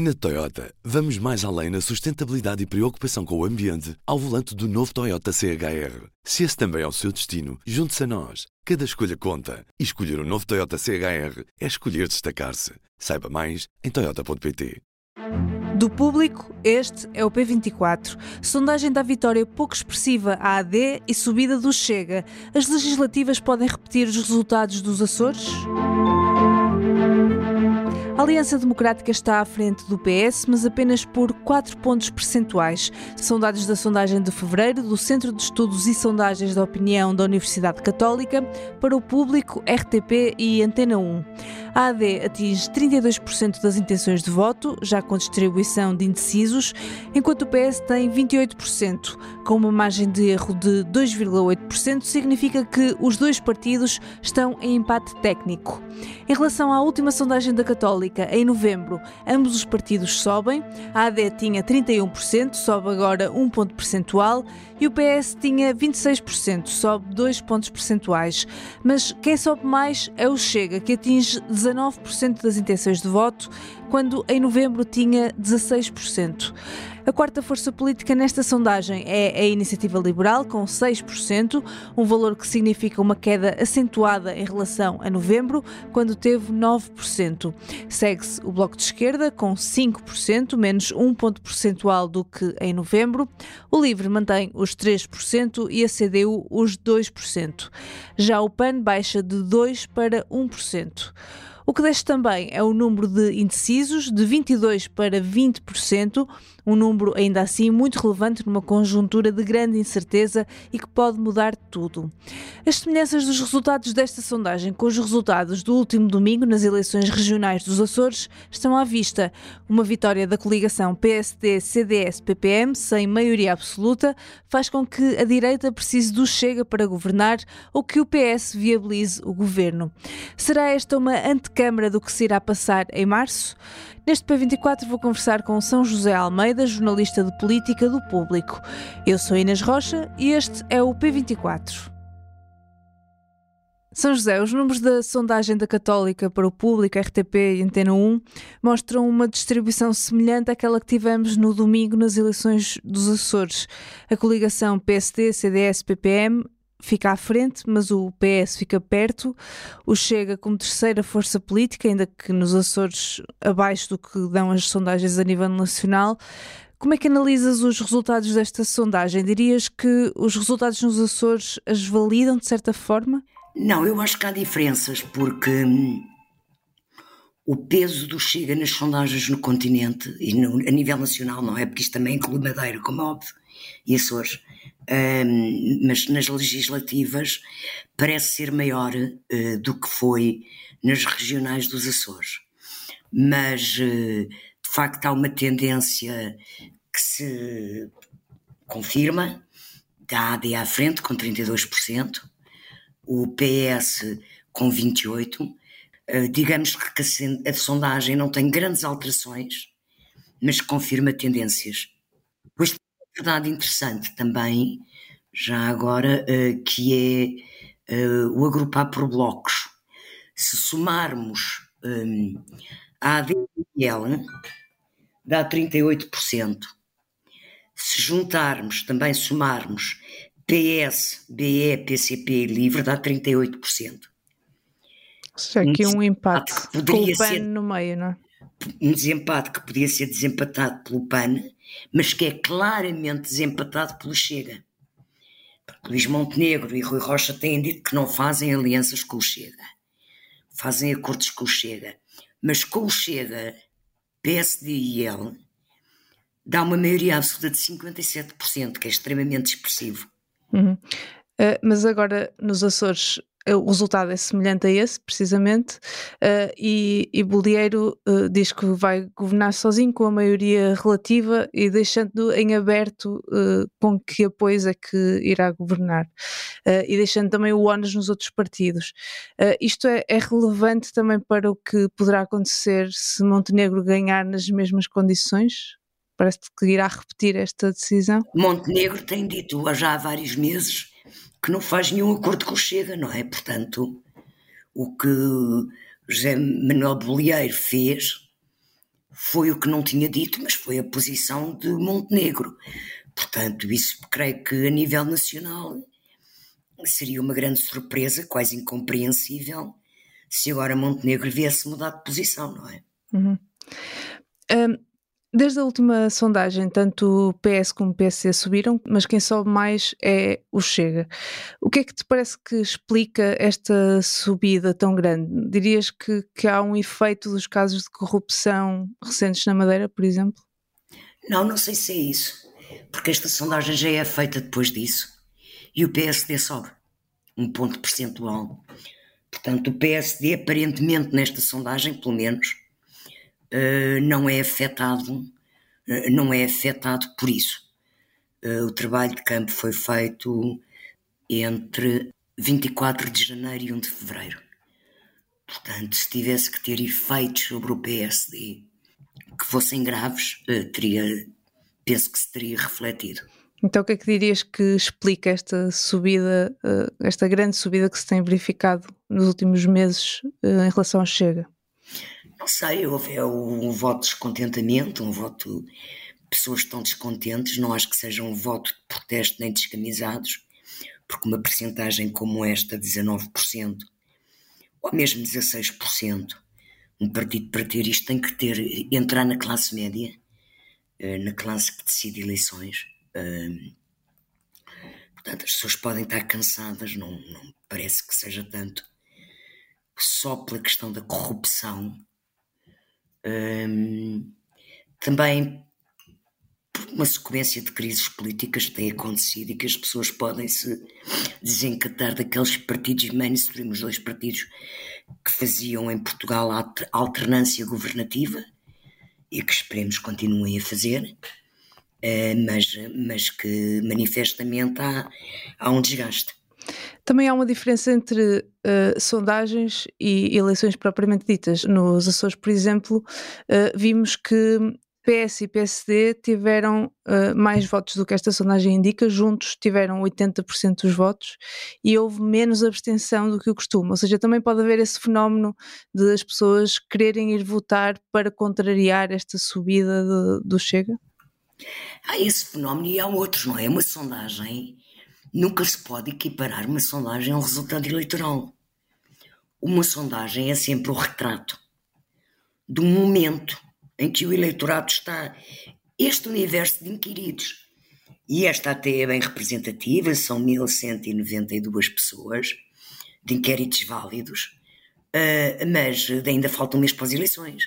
Na Toyota, vamos mais além na sustentabilidade e preocupação com o ambiente ao volante do novo Toyota CHR. Se esse também é o seu destino, junte-se a nós. Cada escolha conta. E escolher o um novo Toyota CHR é escolher destacar-se. Saiba mais em Toyota.pt. Do público, este é o P24. Sondagem da vitória pouco expressiva à AD e subida do Chega. As legislativas podem repetir os resultados dos Açores? A Aliança Democrática está à frente do PS, mas apenas por 4 pontos percentuais. São dados da sondagem de fevereiro do Centro de Estudos e Sondagens da Opinião da Universidade Católica para o público, RTP e Antena 1. A AD atinge 32% das intenções de voto, já com distribuição de indecisos, enquanto o PS tem 28%. Com uma margem de erro de 2,8%, significa que os dois partidos estão em empate técnico. Em relação à última sondagem da Católica, em novembro, ambos os partidos sobem. A AD tinha 31%, sobe agora 1 ponto percentual, e o PS tinha 26%, sobe 2 pontos percentuais. Mas quem sobe mais é o Chega, que atinge 19% das intenções de voto, quando em novembro tinha 16%. A quarta força política nesta sondagem é a Iniciativa Liberal, com 6%, um valor que significa uma queda acentuada em relação a novembro, quando teve 9%. Segue-se o Bloco de Esquerda, com 5%, menos um ponto percentual do que em novembro. O Livre mantém os 3% e a CDU os 2%. Já o PAN baixa de 2% para 1%. O que desce também é o número de indecisos, de 22% para 20%, um número ainda assim muito relevante numa conjuntura de grande incerteza e que pode mudar tudo. As semelhanças dos resultados desta sondagem com os resultados do último domingo nas eleições regionais dos Açores estão à vista. Uma vitória da coligação PSD-CDS-PPM, sem maioria absoluta, faz com que a direita precise do Chega para governar ou que o PS viabilize o governo. Será esta uma antecâmara do que se irá passar em março? Neste P24 vou conversar com São José Almeida, jornalista de política do Público. Eu sou Inês Rocha e este é o P24. São José, os números da sondagem da Católica para o Público, RTP e Antena 1 mostram uma distribuição semelhante àquela que tivemos no domingo nas eleições dos Açores. A coligação PSD, CDS, PPM fica à frente, mas o PS fica perto. O Chega como terceira força política, ainda que nos Açores abaixo do que dão as sondagens a nível nacional. Como é que analisas os resultados desta sondagem? Dirias que os resultados nos Açores as validam de certa forma? Não, eu acho que há diferenças, porque hum, o peso do Chega nas sondagens no continente e no, a nível nacional, não é? Porque isto também inclui Madeira, como é óbvio, e Açores um, mas nas legislativas parece ser maior uh, do que foi nas regionais dos Açores. Mas, uh, de facto, há uma tendência que se confirma, da AD à frente com 32%, o PS com 28%, uh, digamos que a sondagem não tem grandes alterações, mas confirma tendências. Verdade interessante também, já agora, uh, que é uh, o agrupar por blocos. Se somarmos um, a ADL, dá 38%. Se juntarmos, também somarmos PS, BE, PCP e LIVRE, dá 38%. Ou seja, aqui um, um empate com o PAN ser, no meio, não é? Um desempate que podia ser desempatado pelo PAN, mas que é claramente desempatado pelo Chega. Porque Luís Montenegro e Rui Rocha têm dito que não fazem alianças com o Chega, fazem acordos com o Chega, mas com o Chega, PSD e ele, dá uma maioria absoluta de 57%, que é extremamente expressivo. Uhum. Uh, mas agora nos Açores o resultado é semelhante a esse, precisamente, uh, e, e Bolieiro uh, diz que vai governar sozinho com a maioria relativa e deixando em aberto uh, com que apoios é que irá governar e deixando também o ONU nos outros partidos. isto é, é, relevante também para o que poderá acontecer se Montenegro ganhar nas mesmas condições? Parece que irá repetir esta decisão. Montenegro tem dito já há vários meses que não faz nenhum acordo com o Chega, não é? Portanto, o que José Manuel Bolieiro fez foi o que não tinha dito, mas foi a posição de Montenegro. Portanto, isso creio que a nível nacional seria uma grande surpresa, quase incompreensível, se agora Montenegro viesse mudar de posição, não é? Uhum. Um, desde a última sondagem, tanto o PS como o PSD subiram, mas quem sobe mais é o Chega. O que é que te parece que explica esta subida tão grande? Dirias que, que há um efeito dos casos de corrupção recentes na Madeira, por exemplo? Não, não sei se é isso, porque esta sondagem já é feita depois disso e o PSD sobe um ponto percentual. Portanto, o PSD, aparentemente, nesta sondagem, pelo menos, uh, não é afetado, uh, não é afetado por isso. Uh, o trabalho de campo foi feito entre 24 de janeiro e 1 de fevereiro. Portanto, se tivesse que ter efeitos sobre o PSD que fossem graves, teria, penso que se teria refletido. Então, o que é que dirias que explica esta subida, esta grande subida que se tem verificado nos últimos meses em relação ao Chega? Não sei, houve é um voto de descontentamento, um voto. Pessoas estão descontentes, não acho que seja um voto de protesto nem descamisados, porque uma percentagem como esta, 19%, ou mesmo 16%, um partido para ter isto tem que ter, entrar na classe média, eh, na classe que decide eleições. Portanto, as pessoas podem estar cansadas, não, não parece que seja tanto só pela questão da corrupção um, também uma sequência de crises políticas que tem acontecido e que as pessoas podem se desencatar daqueles partidos mainstream, os dois partidos que faziam em Portugal a alternância governativa e que esperemos continuem a fazer, uh, mas, mas que manifestamente há, há um desgaste. Também há uma diferença entre uh, sondagens e eleições propriamente ditas. Nos Açores, por exemplo, uh, vimos que PS e PSD tiveram uh, mais votos do que esta sondagem indica, juntos tiveram 80% dos votos e houve menos abstenção do que o costume. Ou seja, também pode haver esse fenómeno de as pessoas quererem ir votar para contrariar esta subida de, do Chega? Há esse fenómeno e há outros, não é? Uma sondagem Nunca se pode equiparar uma sondagem a um resultado eleitoral. Uma sondagem é sempre o retrato um momento em que o eleitorado está. Este universo de inquiridos. E esta até é bem representativa, são 1192 pessoas de inquéritos válidos, uh, mas ainda falta um mês para as eleições.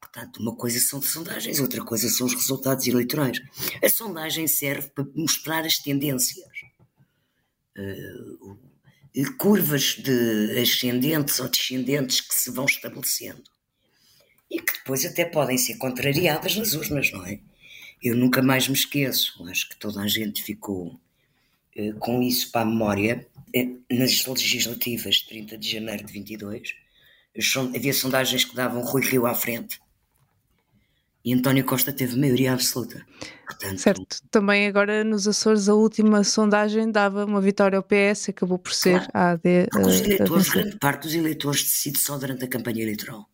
Portanto, uma coisa são sondagens, outra coisa são os resultados eleitorais. A sondagem serve para mostrar as tendências uh, curvas de ascendentes ou descendentes que se vão estabelecendo. E que depois até podem ser contrariadas nas urnas, não é? Eu nunca mais me esqueço, acho que toda a gente ficou uh, com isso para a memória, uh, nas legislativas de 30 de janeiro de 22, havia sondagens que davam Rui Rio à frente e António Costa teve maioria absoluta. Portanto, certo, também agora nos Açores a última sondagem dava uma vitória ao PS, acabou por ser claro, a AD. Porque os eleitores, grande parte dos eleitores decide só durante a campanha eleitoral.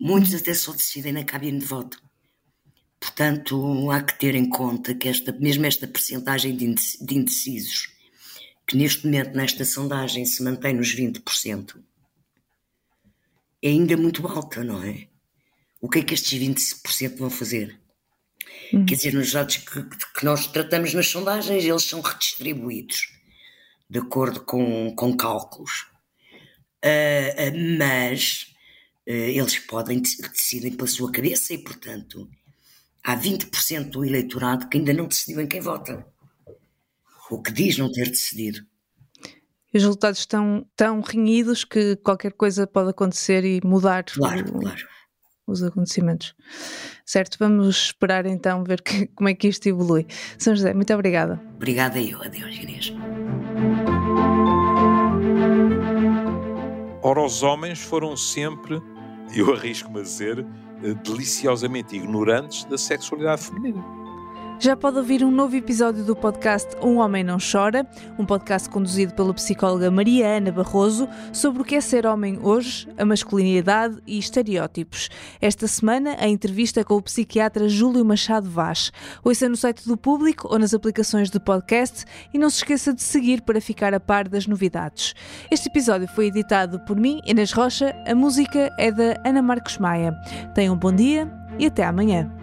Muitos até só decidem na cabine de voto. Portanto, há que ter em conta que esta, mesmo esta percentagem de indecisos, que neste momento nesta sondagem se mantém nos 20%, é ainda muito alta, não é? O que é que estes 20% vão fazer? Hum. Quer dizer, nos dados que, que, nós tratamos nas sondagens, eles são redistribuídos de acordo com, com cálculos. Uh, uh, mas uh, eles podem decidem pela sua cabeça e, portanto, há 20% do eleitorado que ainda não decidiu em quem vota. O que diz não ter decidido. Os resultados estão tão renhidos que qualquer coisa pode acontecer e mudar. Claro, claro os acontecimentos. Certo, vamos esperar então ver que, como é que isto evolui. São José, muito obrigada. Obrigada eu, adeus Inês. Ora, os homens foram sempre, eu arrisco-me a dizer, deliciosamente ignorantes da sexualidade feminina. Já pode ouvir um novo episódio do podcast Um Homem Não Chora, um podcast conduzido pela psicóloga Maria Ana Barroso sobre o que é ser homem hoje, a masculinidade e estereótipos. Esta semana, a entrevista com o psiquiatra Júlio Machado Vaz. Ouça no site do Público ou nas aplicações de podcast e não se esqueça de seguir para ficar a par das novidades. Este episódio foi editado por mim, Inês Rocha. A música é da Ana Marcos Maia. Tenham um bom dia e até amanhã.